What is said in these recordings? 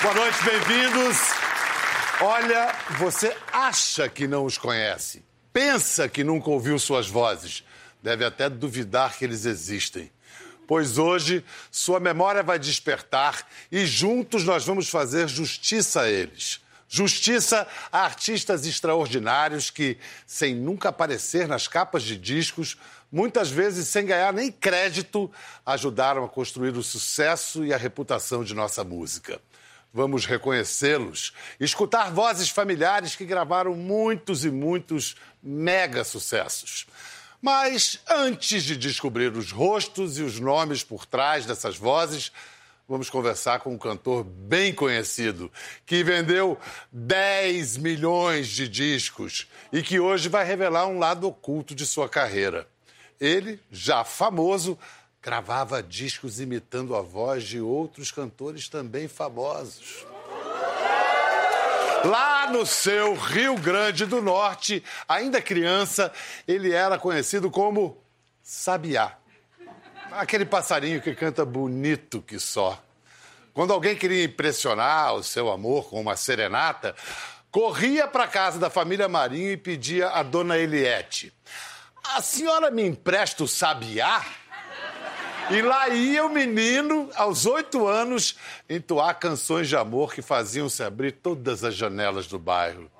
Boa noite, bem-vindos. Olha, você acha que não os conhece, pensa que nunca ouviu suas vozes, deve até duvidar que eles existem. Pois hoje sua memória vai despertar e juntos nós vamos fazer justiça a eles. Justiça a artistas extraordinários que, sem nunca aparecer nas capas de discos, muitas vezes sem ganhar nem crédito, ajudaram a construir o sucesso e a reputação de nossa música. Vamos reconhecê-los, escutar vozes familiares que gravaram muitos e muitos mega sucessos. Mas antes de descobrir os rostos e os nomes por trás dessas vozes, vamos conversar com um cantor bem conhecido, que vendeu 10 milhões de discos e que hoje vai revelar um lado oculto de sua carreira. Ele, já famoso, gravava discos imitando a voz de outros cantores também famosos. Lá no seu Rio Grande do Norte, ainda criança, ele era conhecido como Sabiá. Aquele passarinho que canta bonito que só. Quando alguém queria impressionar o seu amor com uma serenata, corria para casa da família Marinho e pedia a dona Eliette: A senhora me empresta o sabiá? E lá ia o menino, aos oito anos, entoar canções de amor que faziam-se abrir todas as janelas do bairro.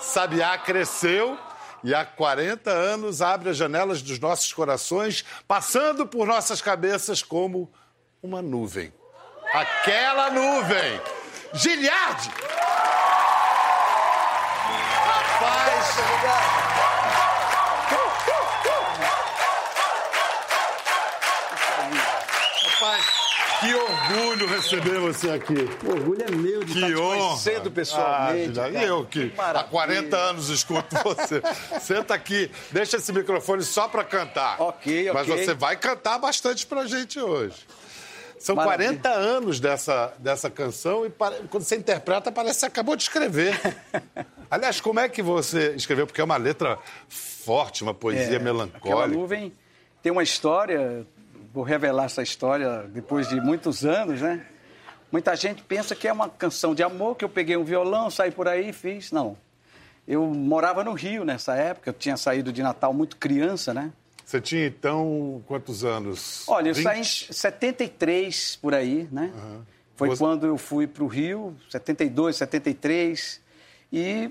Sabiá cresceu e há 40 anos abre as janelas dos nossos corações, passando por nossas cabeças como uma nuvem. Aquela nuvem! Giliardi! Rapaz, orgulho receber você aqui. O orgulho é meu de Que estar te honra. conhecendo pessoalmente. Ah, e eu que há maravilha. 40 anos escuto você. Senta aqui, deixa esse microfone só para cantar. Ok, Mas ok. você vai cantar bastante pra gente hoje. São Maravilha. 40 anos dessa, dessa canção e pare- quando você interpreta parece que você acabou de escrever. Aliás, como é que você escreveu? Porque é uma letra forte, uma poesia É, Aquela melancólica. nuvem tem uma história, vou revelar essa história depois de muitos anos, né? Muita gente pensa que é uma canção de amor, que eu peguei um violão, saí por aí e fiz. Não. Eu morava no Rio nessa época, eu tinha saído de Natal muito criança, né? Você tinha então quantos anos? Olha, eu 20? saí em 73 por aí, né? Foi Você- quando eu fui para o Rio, 72, 73. E,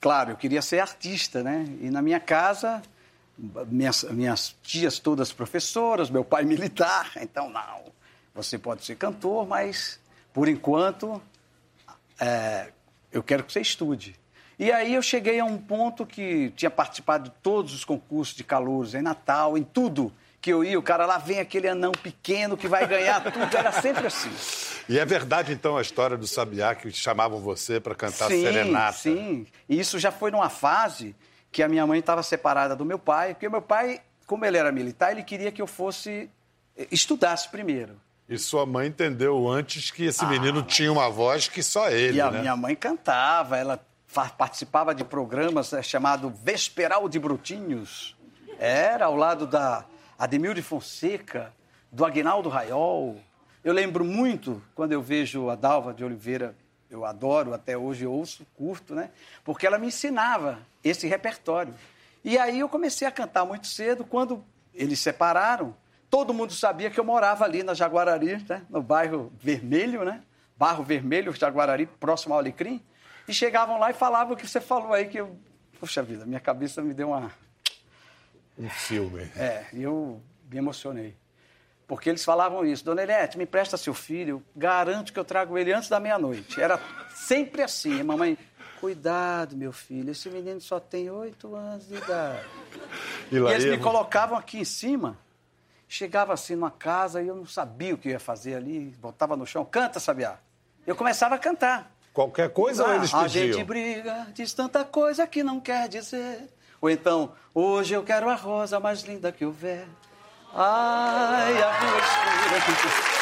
claro, eu queria ser artista, né? E na minha casa, minhas, minhas tias todas professoras, meu pai militar. Então, não, você pode ser cantor, mas, por enquanto, é, eu quero que você estude. E aí eu cheguei a um ponto que tinha participado de todos os concursos de calouros, em Natal, em tudo que eu ia, o cara lá vem aquele anão pequeno que vai ganhar tudo, era sempre assim. E é verdade, então, a história do Sabiá que chamavam você para cantar serenata. Sim, e isso já foi numa fase que a minha mãe estava separada do meu pai, porque meu pai, como ele era militar, ele queria que eu fosse eh, estudasse primeiro. E sua mãe entendeu antes que esse menino tinha uma voz que só ele, Ah, e a né? minha mãe cantava, ela participava de programas eh, chamado Vesperal de Brutinhos. Era ao lado da Ademil de Fonseca, do Aguinaldo Raiol. Eu lembro muito quando eu vejo a Dalva de Oliveira, eu adoro, até hoje ouço, curto, né? Porque ela me ensinava esse repertório. E aí eu comecei a cantar muito cedo, quando eles separaram, todo mundo sabia que eu morava ali na Jaguarari, né? no bairro Vermelho, né? Barro Vermelho, Jaguarari, próximo ao Alecrim. E chegavam lá e falavam o que você falou aí, que eu... Puxa vida, minha cabeça me deu uma... Um filme. É, e eu me emocionei. Porque eles falavam isso, Dona Eliette, me presta seu filho, garanto que eu trago ele antes da meia-noite. Era sempre assim, mamãe, cuidado, meu filho, esse menino só tem oito anos de idade. E E eles ia- me colocavam aqui em cima, chegava assim numa casa e eu não sabia o que ia fazer ali, botava no chão, canta, Sabiá. Eu começava a cantar. Qualquer coisa ou Ah, eles a pediam? gente briga, diz tanta coisa que não quer dizer. Ou então, hoje eu quero a rosa mais linda que houver. Ai, a rua escura.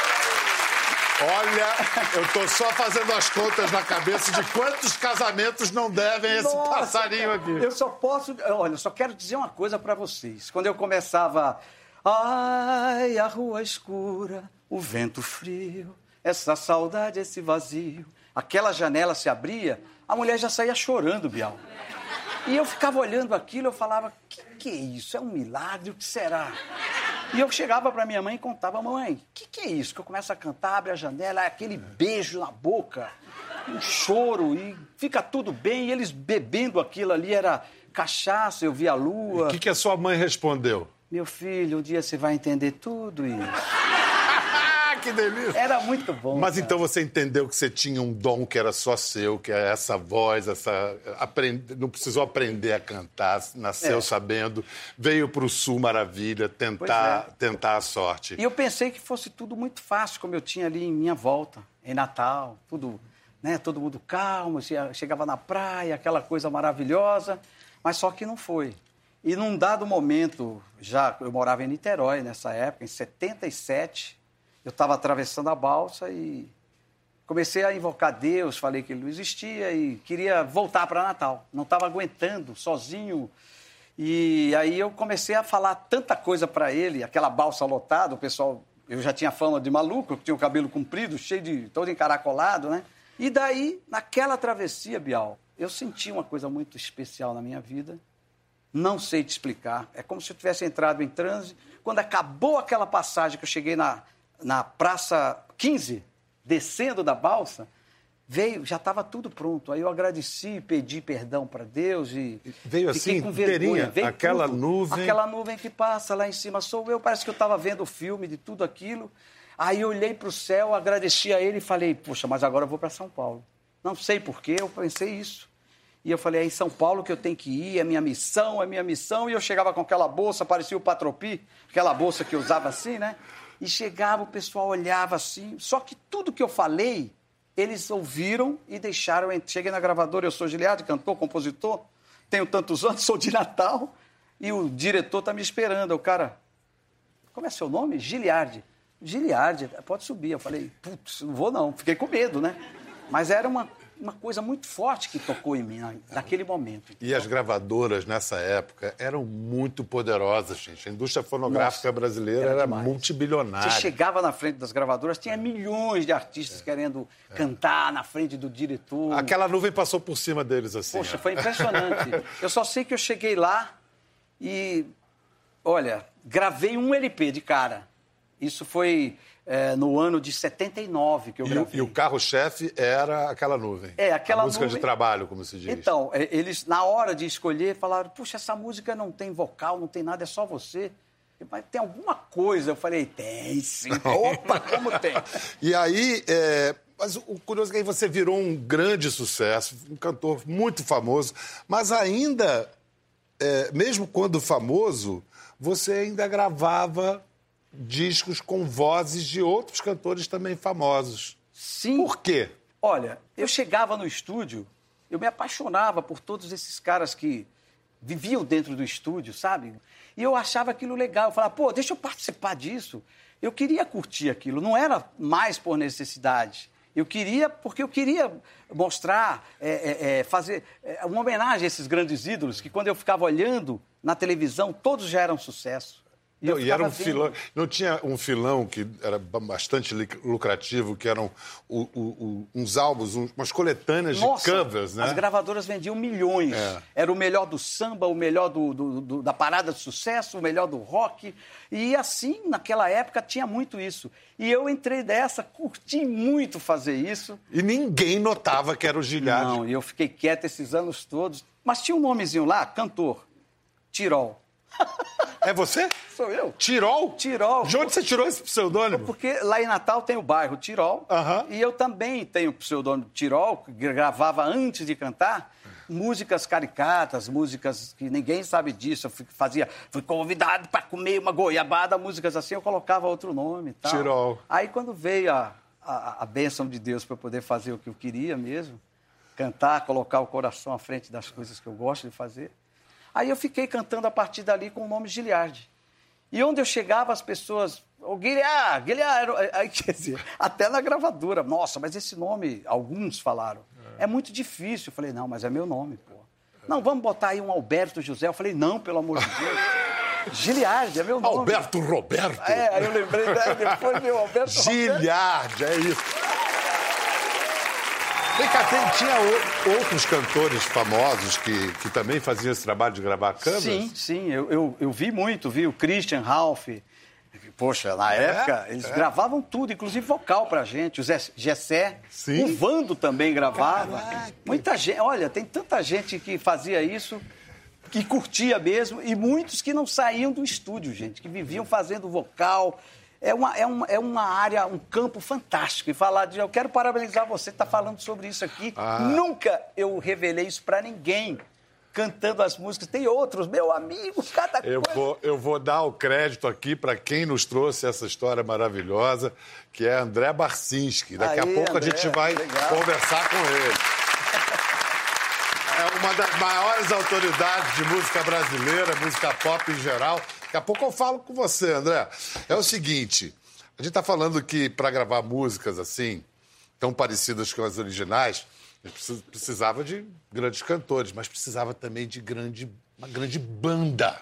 Olha, eu tô só fazendo as contas na cabeça de quantos casamentos não devem esse Nossa, passarinho aqui. Eu só posso. Olha, eu só quero dizer uma coisa para vocês. Quando eu começava. Ai, a rua escura, o vento frio. essa saudade, esse vazio. Aquela janela se abria, a mulher já saía chorando, Bial. E eu ficava olhando aquilo, eu falava, que que é isso? É um milagre? O que será? E eu chegava para minha mãe e contava, mãe, o que, que é isso? Que eu começo a cantar, abre a janela, é aquele beijo na boca, um choro, e fica tudo bem. E eles bebendo aquilo ali, era cachaça, eu via a lua. O que, que a sua mãe respondeu? Meu filho, um dia você vai entender tudo isso. Que delícia! Era muito bom. Mas cara. então você entendeu que você tinha um dom que era só seu, que é essa voz, essa. Aprend... Não precisou aprender a cantar, nasceu É. sabendo, veio para o Sul Maravilha tentar, Pois tentar a sorte. E eu pensei que fosse tudo muito fácil, como eu tinha ali em minha volta, em Natal, tudo, né, todo mundo calmo, che- chegava na praia, aquela coisa maravilhosa, mas só que não foi. E num dado momento, já eu morava em Niterói nessa época, em 77, eu estava atravessando a balsa e comecei a invocar Deus, falei que ele não existia e queria voltar para Natal. Não estava aguentando, sozinho. E aí eu comecei a falar tanta coisa para ele, aquela balsa lotada, o pessoal, eu já tinha fama de maluco, tinha o cabelo comprido, cheio de, todo encaracolado, né? E daí, naquela travessia, Bial, eu senti uma coisa muito especial na minha vida. Não sei te explicar. É como se eu tivesse entrado em transe. Quando acabou aquela passagem que eu cheguei na, na Praça 15, descendo da balsa, veio, já estava tudo pronto. Aí eu agradeci, pedi perdão para Deus e Veio fiquei assim, com vergonha. Veio aquela tudo. nuvem. Aquela nuvem que passa lá em cima sou eu. Parece que eu estava vendo o filme de tudo aquilo. Aí eu olhei para o céu, agradeci a ele e falei, poxa, mas agora eu vou para São Paulo. Não sei porquê, eu pensei isso. E eu falei, é em São Paulo que eu tenho que ir, é minha missão, é minha missão. E eu chegava com aquela bolsa, parecia o Patropi, aquela bolsa que eu usava assim, né? E chegava, o pessoal olhava assim. Só que tudo que eu falei, eles ouviram e deixaram. Cheguei na gravadora, eu sou Giliardi, cantor, compositor, tenho tantos anos, sou de Natal. E o diretor tá me esperando. O cara, como é seu nome? Giliardi. Giliardi, pode subir. Eu falei, putz, não vou não. Fiquei com medo, né? Mas era uma, uma coisa muito forte que tocou em mim na- naquele momento. E as gravadoras nessa época eram muito poderosas, gente. A indústria fonográfica Nossa, brasileira era era, multibilionária. Você chegava na frente das gravadoras, tinha milhões de artistas querendo cantar na frente do diretor. Aquela nuvem passou por cima deles assim. Poxa, ó. foi impressionante. Eu só sei que eu cheguei lá e, olha, gravei um LP de cara. Isso foi é, no ano de 79 que eu E gravei. e o carro-chefe era aquela nuvem. É, aquela música de nuvem. trabalho, como se diz. Então, é, eles, na hora de escolher, falaram: puxa, essa música não tem vocal, não tem nada, é só você. Mas tem alguma coisa. Eu falei: tem sim. Opa, como tem? E aí, é, mas o curioso é que aí você virou um grande sucesso, um cantor muito famoso, mas ainda, é, mesmo quando famoso, você ainda gravava discos com vozes de outros cantores também famosos. Sim. Por quê? Olha, eu chegava no estúdio, eu me apaixonava por todos esses caras que viviam dentro do estúdio, sabe? E eu achava aquilo legal. Eu falava, pô, deixa eu participar disso. Eu queria curtir aquilo, não era mais por necessidade. Eu queria, porque eu queria mostrar, é, é, é, fazer é, uma homenagem a esses grandes ídolos, que quando eu ficava olhando na televisão, todos já eram sucesso. E, eu Não, e era um vendo. filão. Não tinha um filão que era ba- bastante lucrativo, que eram o- o- o- uns álbuns, uns- umas coletâneas Nossa, de covers, né? As gravadoras vendiam milhões. É. Era o melhor do samba, o melhor do, do- do- da parada de sucesso, o melhor do rock. E assim, naquela época, tinha muito isso. E eu entrei dessa, curti muito fazer isso. E ninguém notava que era o Gilhard. Não, e eu fiquei quieto esses anos todos. Mas tinha um nomezinho lá, cantor, Tirol. É você? Sou eu. Tirol? Tirol. De onde você tirou esse pseudônimo? Porque lá em Natal tem o bairro Tirol. Aham. E eu também tenho o pseudônimo Tirol, que gravava antes de cantar músicas caricatas, músicas que ninguém sabe disso. Eu fui- fazia, fui convidado para comer uma goiabada, músicas assim, eu colocava outro nome e tal. Tirol. Aí quando veio a, a, a bênção de Deus para eu poder fazer o que eu queria mesmo, cantar, colocar o coração à frente das coisas que eu gosto de fazer, aí eu fiquei cantando a partir dali com o nome Giliardi. E onde eu chegava, as pessoas. O Guilherme, Guilherme. Aí, quer dizer, até na gravadora. Nossa, mas esse nome, alguns falaram. É, muito difícil. Eu falei, não, mas é meu nome, pô. Não, vamos botar aí um Alberto José. Eu falei, não, pelo amor de Deus. Giliardi, é meu nome. Alberto Roberto. É, aí eu lembrei, né? depois meu Alberto Giliardi, é isso. Vem cá, tem, tinha o, outros cantores famosos que, que também faziam esse trabalho de gravar câmeras? Sim, sim, eu, eu, eu vi muito, vi o Christian Ralph. Poxa, na É, época, eles é. gravavam tudo, inclusive vocal pra gente. O Zé, Gessé, Sim. o Vando também gravava. Caraca. Muita gente, olha, tem tanta gente que fazia isso, que curtia mesmo, e muitos que não saíam do estúdio, gente, que viviam fazendo vocal. É uma, é uma, é uma área, um campo fantástico. E falar de. Eu quero parabenizar você que está falando sobre isso aqui. Ah. Nunca eu revelei isso para ninguém. Cantando as músicas. Tem outros, meu amigo, cada Eu coisa. vou, eu vou dar o crédito aqui para quem nos trouxe essa história maravilhosa, que é André Barcinski. Daqui a pouco André, a gente vai legal. conversar com ele. É uma das maiores autoridades de música brasileira, música pop em geral. Daqui a pouco eu falo com você, André. É o seguinte, a gente está falando que para gravar músicas assim, tão parecidas com as originais, a gente precis- precisava de grandes cantores, mas precisava também de grande, uma grande banda.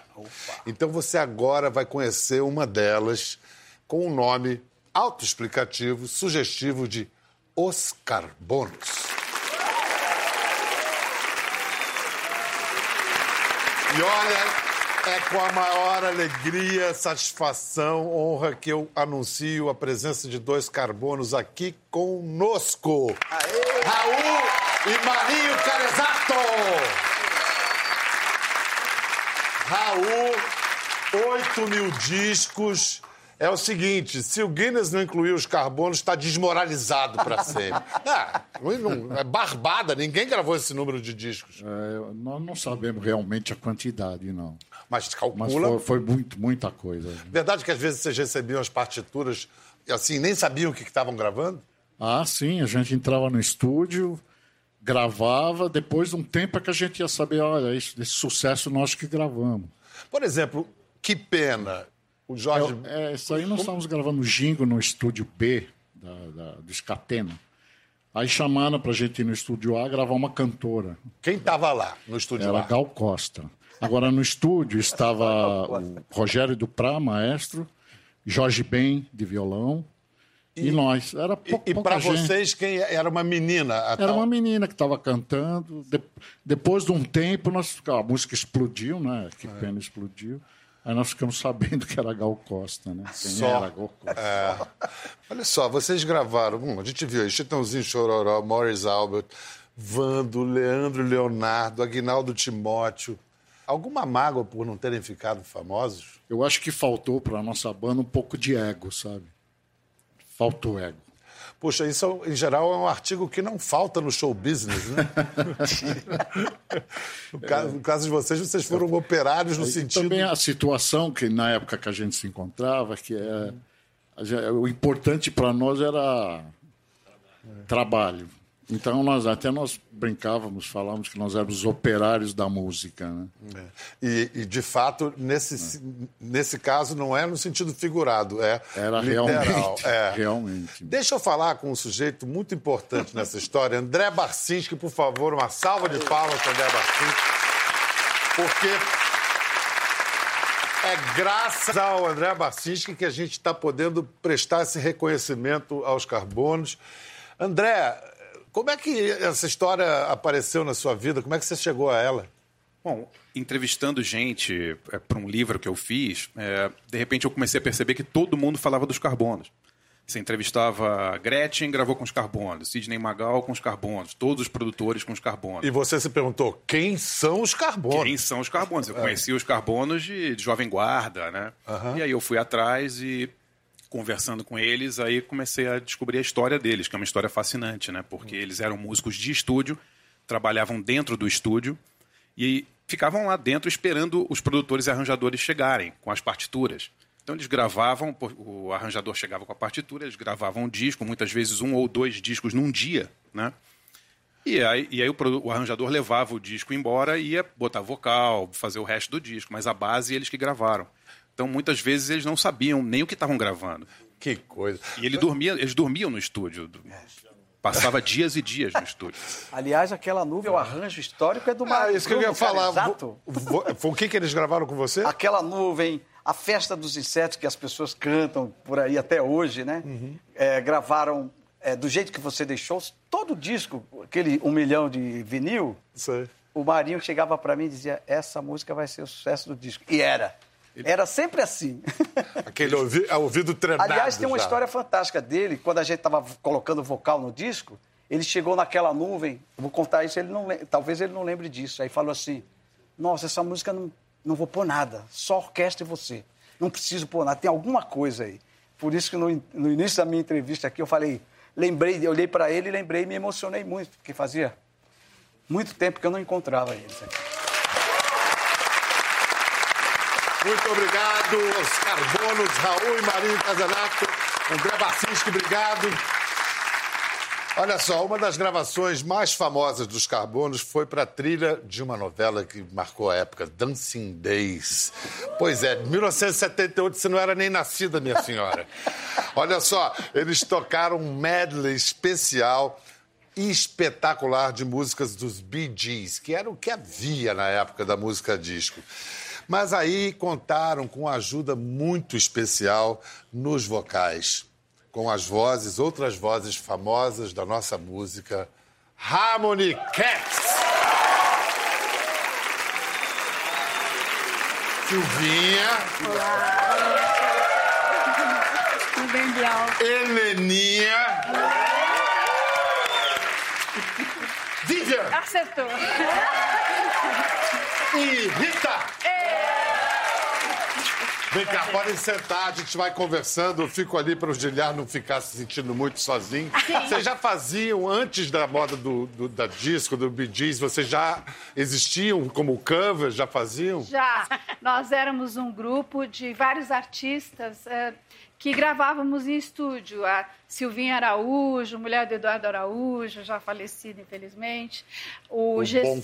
Então você agora vai conhecer uma delas com um nome autoexplicativo, sugestivo de Os Carbonos. E olha, é com a maior alegria, satisfação, honra que eu anuncio a presença de dois carbonos aqui conosco. Raul e Marinho Carezato! Raul, 8 mil discos. É o seguinte, se o Guinness não incluir os carbonos, está desmoralizado para sempre. Ah, não- é barbada, ninguém gravou esse número de discos. É, nós não sabemos realmente a quantidade, não. Mas Mas calcula. foi, foi muito, muita coisa. Verdade que às vezes vocês recebiam as partituras e assim, nem sabiam o que estavam gravando? Ah, sim, a gente entrava no estúdio, gravava, depois de um tempo é que a gente ia saber, olha, esse, esse sucesso nós que gravamos. Por exemplo, que pena. O Jorge. É, isso aí nós estávamos gravando Jingo no estúdio B da, da, do Scatena. Aí chamaram pra gente ir no estúdio A gravar uma cantora. Quem estava lá no estúdio Era lá? Gal Costa. Agora no estúdio estava o Rogério Duprá, maestro, Jorge Ben, de violão, e, nós. Era pou, E, e para vocês, quem era uma menina? a Era tal- uma menina que estava cantando. De- depois de um tempo, nós, a música explodiu, né? Que É. pena explodiu. Aí nós ficamos sabendo que era Gal Costa, né? Quem Só. era Gal Costa. É. Olha só, vocês gravaram, hum, a gente viu aí, Chitãozinho Chororó, Morris Albert, Vando, Leandro Leonardo, Aguinaldo Timóteo. Alguma mágoa por não terem ficado famosos? Eu acho que faltou para a nossa banda um pouco de ego, sabe? Faltou ego. Poxa, isso em geral é um artigo que não falta no show business, né? no, caso, no caso de vocês, vocês foram operários no E sentido. Também a situação que na época que a gente se encontrava, que é o importante para nós era trabalho. Então nós até nós brincávamos, falávamos que nós éramos os operários da música, né? E, e, de fato, nesse, nesse caso, não é no sentido figurado, é Era literal. realmente, É. realmente. Deixa eu falar com um sujeito muito importante nessa história, André Barcinski, por favor, uma salva de palmas para André Barcinski, porque é graças ao André Barcinski que a gente está podendo prestar esse reconhecimento aos carbonos. André, como é que essa história apareceu na sua vida? Como é que você chegou a ela? Bom, entrevistando gente para um livro que eu fiz, é, de repente eu comecei a perceber que todo mundo falava dos carbonos. Você entrevistava Gretchen, gravou com os carbonos, Sidney Magal com os carbonos, todos os produtores com os carbonos. E você se perguntou, quem são os carbonos? Quem são os carbonos? Eu conhecia os carbonos de, de Jovem Guarda, né? E aí eu fui atrás e conversando com eles, aí comecei a descobrir a história deles, que é uma história fascinante, né? Porque eles eram músicos de estúdio, trabalhavam dentro do estúdio e ficavam lá dentro esperando os produtores e arranjadores chegarem com as partituras. Então eles gravavam, o arranjador chegava com a partitura, eles gravavam um disco, muitas vezes um ou dois discos num dia, né? E aí, e aí o, o arranjador levava o disco embora e ia botar vocal, fazer o resto do disco, mas a base eles que gravaram. Então, muitas vezes, eles não sabiam nem o que estavam gravando. Que coisa. E ele dormia, eles dormiam no estúdio. Passava dias e dias no estúdio. Aliás, aquela nuvem, o arranjo histórico é do Ah, Mário isso que eu ia falar. Exato. Foi o que, que eles gravaram com você? Aquela nuvem, a festa dos insetos que as pessoas cantam por aí até hoje, né? É, gravaram é, do jeito que você deixou, todo o disco, aquele um milhão de vinil, Sei. o Marinho chegava para mim e dizia: essa música vai ser o sucesso do disco. E era. Era sempre assim. Aquele é ouvido treinado. Aliás, tem uma já. história fantástica dele. Quando a gente estava colocando vocal no disco, ele chegou naquela nuvem. Vou contar isso, ele não, talvez ele não lembre disso. Aí falou assim: Nossa, essa música não, não vou pôr nada, só orquestra e você. Não preciso pôr nada, tem alguma coisa aí. Por isso que no, no início da minha entrevista aqui eu falei, lembrei, eu olhei para ele e lembrei e me emocionei muito, porque fazia muito tempo que eu não encontrava eles aqui. Muito obrigado aos Carbonos, Raul e Marinho Casanato. André Bacinski, obrigado. Olha só, uma das gravações mais famosas dos Carbonos foi para a trilha de uma novela que marcou a época, Dancing Days. Pois é, 1978 você não era nem nascida, minha senhora. Olha só, eles tocaram um medley especial espetacular de músicas dos Bee Gees, que era o que havia na época da música disco. Mas aí contaram com ajuda muito especial nos vocais, com as vozes, outras vozes famosas da nossa música, Harmony Cats. Silvinha, Bial? Heleninha, Vivian Acertou. e Rita. Vem cá, podem sentar, a gente vai conversando. Eu fico ali para o Giliar não ficar se sentindo muito sozinho. Vocês já faziam, antes da moda do, do- da disco, do Bee Gees, vocês já existiam como cover? Já faziam? Já. Nós éramos um grupo de vários artistas eh, que gravávamos em estúdio. A Silvinha Araújo, mulher do Eduardo Araújo, já falecido, infelizmente. O, bom.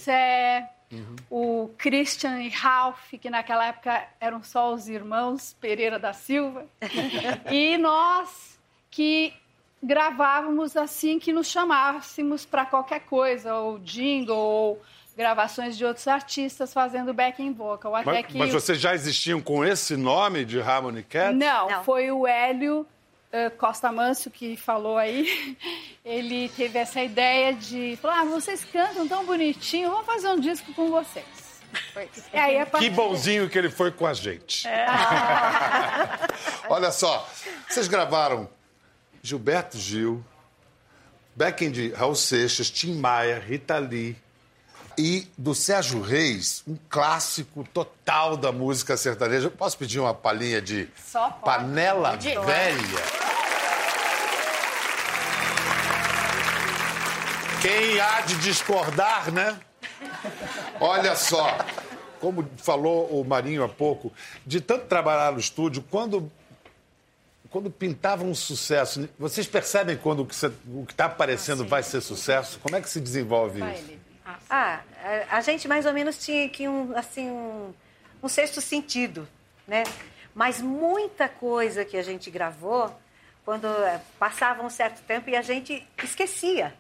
Gessé, o Christian e Ralph, que naquela época eram só os irmãos Pereira da Silva. e nós que gravávamos assim que nos chamássemos para qualquer coisa, ou jingle, ou gravações de outros artistas fazendo backing vocal. Até Mas, que mas vocês já existiam com esse nome de Harmony Cats? não, Não. foi o Hélio Costa Manso que falou aí. Ele teve essa ideia de falar: ah, vocês cantam tão bonitinho, vamos fazer um disco com vocês. E Que bonzinho que ele foi com a gente. É. Olha só, vocês gravaram Gilberto Gil, backing de Raul Seixas, Tim Maia, Rita Lee e do Sérgio Reis, um clássico total da música sertaneja. Posso pedir uma palhinha de Só pode. Panela. Velha? Quem há de discordar, né? Olha só, como falou o Marinho há pouco, de tanto trabalhar no estúdio, quando, quando pintava um sucesso, vocês percebem quando o que está aparecendo vai ser sucesso? Como é que se desenvolve isso? Ah, a, a gente mais ou menos tinha aqui um, assim, um, um sexto sentido, né? Mas muita coisa que a gente gravou, quando eh, passava um certo tempo e a gente esquecia.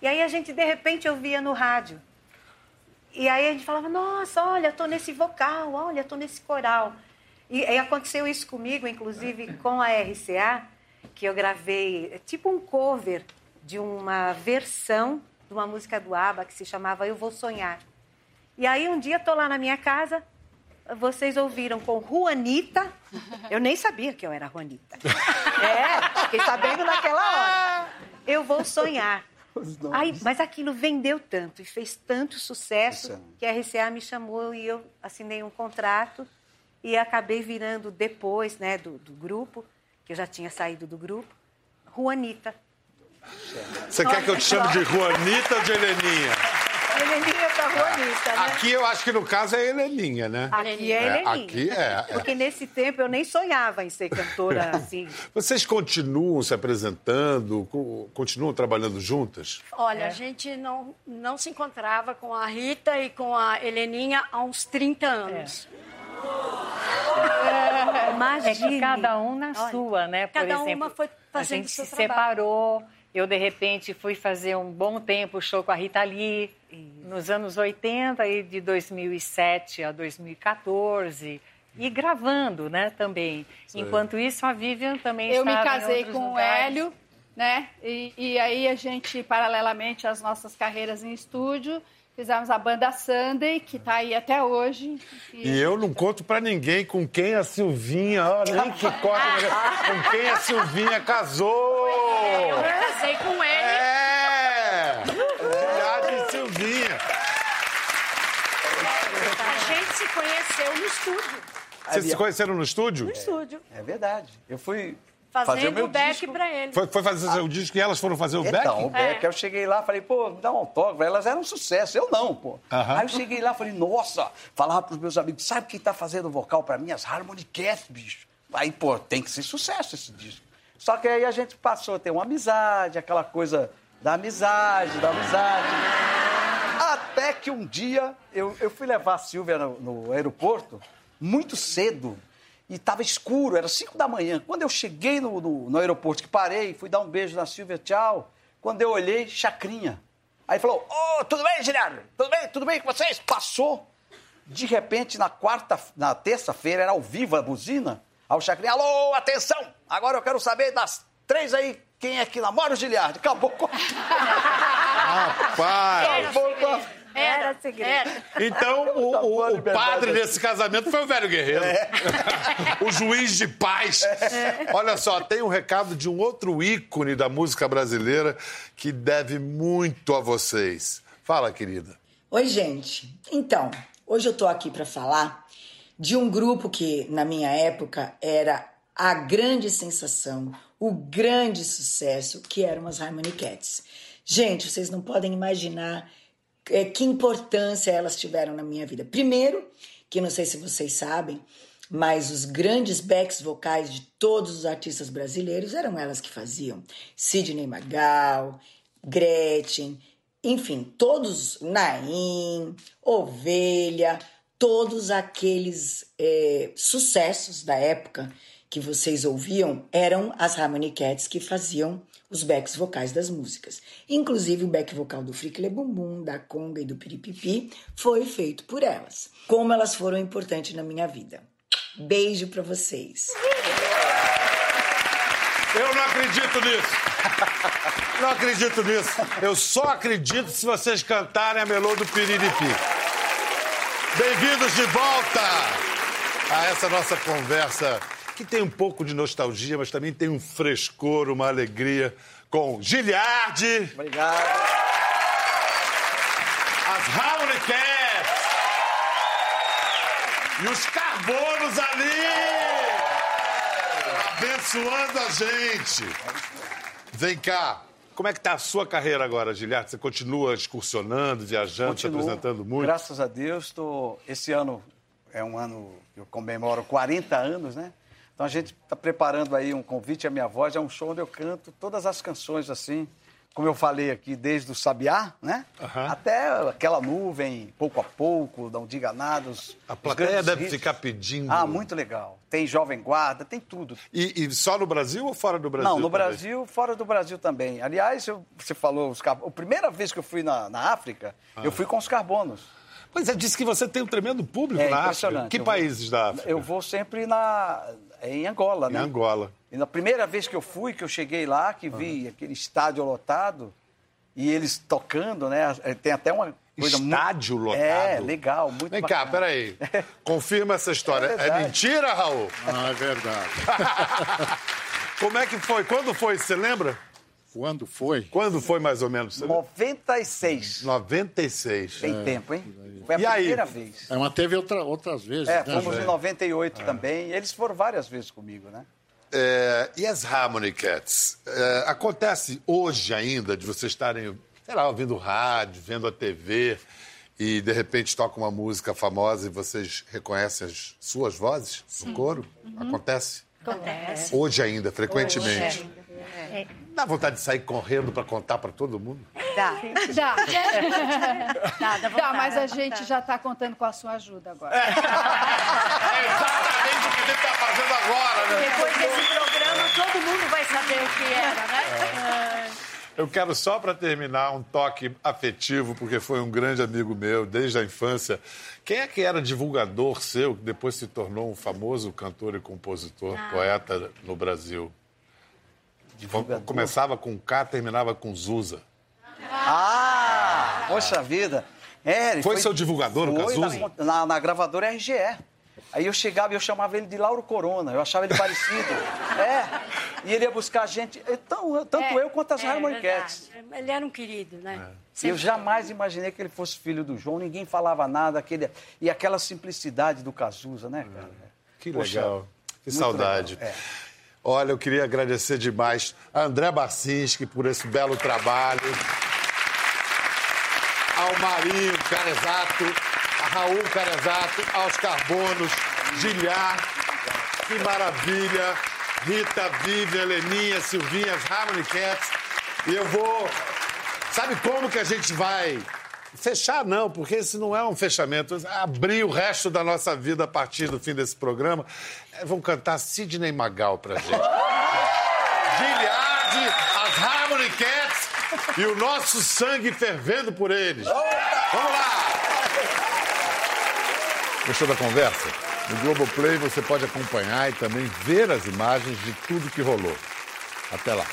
E aí a gente, de repente, ouvia no rádio. E aí a gente falava, nossa, olha, estou nesse vocal, olha, estou nesse coral. E, aí aconteceu isso comigo, inclusive com a RCA, que eu gravei tipo um cover de uma versão de uma música do ABBA que se chamava Eu Vou Sonhar. E aí um dia estou lá na minha casa, vocês ouviram com Juanita, eu nem sabia que eu era Juanita. É, fiquei sabendo naquela hora. Eu Vou Sonhar. Aí, mas aquilo vendeu tanto e fez tanto sucesso que a RCA me chamou e eu assinei um contrato e acabei virando depois né, do, do grupo, que eu já tinha saído do grupo, Juanita. Você quer que eu te chame de Juanita ou de Heleninha? Heleninha tá Juanita, né? Aqui eu acho que no caso é Heleninha, né? Aqui é É, Heleninha. aqui é, é. Porque nesse tempo eu nem sonhava em ser cantora assim. Vocês continuam se apresentando, co- continuam trabalhando juntas? Olha, a gente não, não se encontrava com a Rita e com a Heleninha há uns 30 anos. Imagine. É que cada um na Olha, sua, né? Por cada exemplo, uma foi a fazendo gente seu se trabalho. separou. Eu, de repente, fui fazer um bom tempo show com a Rita Lee nos anos 80, e de 2007 a 2014. E gravando, né, também. Enquanto isso, a Vivian também Eu me estava em casei com o lugares. Hélio, né? E, e aí a gente, paralelamente às nossas carreiras em estúdio, fizemos a banda Sunday, que está aí até hoje. E eu não conto pra ninguém com quem a Silvinha, ó, nem que corta, com quem a Silvinha casou. Casei com ele. É! Gilhard e Silvinha. A gente se conheceu no estúdio. Vocês se conheceram no estúdio? No estúdio. É verdade. Eu fui fazer o Fazendo meu o back disco. pra ele. Foi, foi fazer o disco e elas foram fazer o back? Então, o Beck, eu cheguei lá, falei, pô, me dá um autógrafo. Elas eram um sucesso, eu não, pô. Aham. Aí eu cheguei lá, falei, nossa, falava pros meus amigos, sabe quem tá fazendo vocal pra mim? As Harmony Cats, bicho. Aí, pô, tem que ser sucesso esse disco. Só que aí a gente passou a ter uma amizade, aquela coisa da amizade, da amizade. Até que um dia eu, eu fui levar a Silvia no, no aeroporto muito cedo e estava escuro, era 5 da manhã. Quando eu cheguei no, no, no aeroporto, que parei, fui dar um beijo na Silvia, tchau. Quando eu olhei, chacrinha. Aí falou: Ô, tudo bem, Giliardo? Tudo bem? Tudo bem com vocês? Passou. De repente, na quarta, na terça-feira, era ao vivo a buzina. Aí o Chacrinha, alô, atenção! Agora eu quero saber das três aí, quem é que namora o Giliardo? Acabou com Rapaz! Acabou com. Era segredo. Era. Então, o, o- o liberdade padre desse casamento foi o velho guerreiro. o juiz de paz. Olha só, tem um recado de um outro ícone da música brasileira que deve muito a vocês. Fala, querida. Oi, gente. Então, hoje eu tô aqui para falar de um grupo que, na minha época, era a grande sensação, o grande sucesso, que eram as Harmony Cats. Gente, vocês não podem imaginar é, que importância elas tiveram na minha vida. Primeiro, que não sei se vocês sabem, mas os grandes backs vocais de todos os artistas brasileiros eram elas que faziam. Sidney Magal, Gretchen, enfim, todos, Naim, Ovelha, todos aqueles é, sucessos da época que vocês ouviam eram as Harmony Cats que faziam os backs vocais das músicas. Inclusive o back vocal do Fricle Bumbum, da Conga e do Piripipi foi feito por elas. Como elas foram importantes na minha vida. Beijo pra vocês. Eu não acredito nisso. Não acredito nisso. Eu só acredito se vocês cantarem a melô do Piriripi. Bem-vindos de volta a essa nossa conversa que tem um pouco de nostalgia, mas também tem um frescor, uma alegria com Giliardi, Obrigado. as Harmony Cats e os Carbonos ali abençoando a gente. Vem cá. Como é que tá a sua carreira agora, Giliardi? Você continua excursionando, viajando, se Continuo. apresentando muito? Graças a Deus, tô... esse ano é um ano que eu comemoro 40 anos, né? Então a gente está preparando aí um convite à minha voz, é um show onde eu canto todas as canções assim, como eu falei aqui, desde o Sabiá, né? Aham. Até aquela nuvem, pouco a pouco, não diga nada. Os, A plateia deve hits. ficar pedindo. Ah, muito legal. Tem Jovem Guarda, tem tudo. E, e só no Brasil ou fora do Brasil? Não, no também? Brasil, fora do Brasil também. Aliás, eu- você falou, os car... a primeira vez que eu fui na, na África, eu fui com os carbonos. Pois é, disse que você tem um tremendo público É na África. Que Eu vou- países da África? Eu vou sempre na, em Angola, Em né? Angola. E na primeira vez que eu fui, que eu cheguei lá, que vi aquele estádio lotado e eles tocando, né? Tem até uma coisa Estádio muito... lotado? É, legal, muito Vem cá, bacana. peraí. Confirma essa história. É É, mentira, Raul? Ah, é verdade. Como é que foi? Quando foi? Você lembra? Quando foi? Quando foi mais ou menos? Você lembra? 96. 96. Tem tempo, hein? Foi a E aí? primeira vez. É, mas teve outra, outras vezes. É, né, fomos Zé? em 98 também. Eles foram várias vezes comigo, né? É, e as Harmony Cats? É, acontece hoje ainda de vocês estarem, sei lá, ouvindo rádio, vendo a TV e de repente toca uma música famosa e vocês reconhecem as suas vozes no coro? Acontece? Acontece. Hoje ainda, frequentemente. Dá vontade de sair correndo para contar para todo mundo? Dá. Dá. Dá, dá Dá, mas dá a gente vontade. já está contando com a sua ajuda agora. É exatamente o que a gente tá fazendo agora, né? Depois desse programa, todo mundo vai saber o que era, né? Eu quero só para terminar um toque afetivo, porque foi um grande amigo meu desde a infância. Quem é que era divulgador seu, que depois se tornou um famoso cantor e compositor, poeta no Brasil? Divulgador. Começava com K, terminava com Zuza. Ah, poxa vida. É, ele Foi seu divulgador, o foi Cazuza? na, na, gravadora RGE. Aí eu chegava e eu chamava ele de Lauro Corona, eu achava ele parecido. é. E ele ia buscar a gente, então, tanto eu quanto as é, verdade. Ele era um querido, né? Eu Sempre jamais imaginei que ele fosse filho do João, ninguém falava nada. Aquele... E aquela simplicidade do Cazuza, né, cara? Que Poxa, legal. Que saudade. legal, é. Olha, eu queria agradecer demais a André Barcinski por esse belo trabalho. Ao Marinho Carezato, a Raul Carezato, aos Carbonos, Gilhar, que maravilha. Rita, Vivian, Leninha, Silvinha, Harmony Cats. E eu vou. Sabe como que a gente vai fechar, não, porque esse não é um fechamento. Abrir o resto da nossa vida a partir do fim desse programa. É, Vão cantar Sidney Magal pra gente. Giliard, as Harmony Cats e o nosso sangue fervendo por eles. Vamos lá! Gostou da conversa? No Globoplay você pode acompanhar e também ver as imagens de tudo que rolou. Até lá.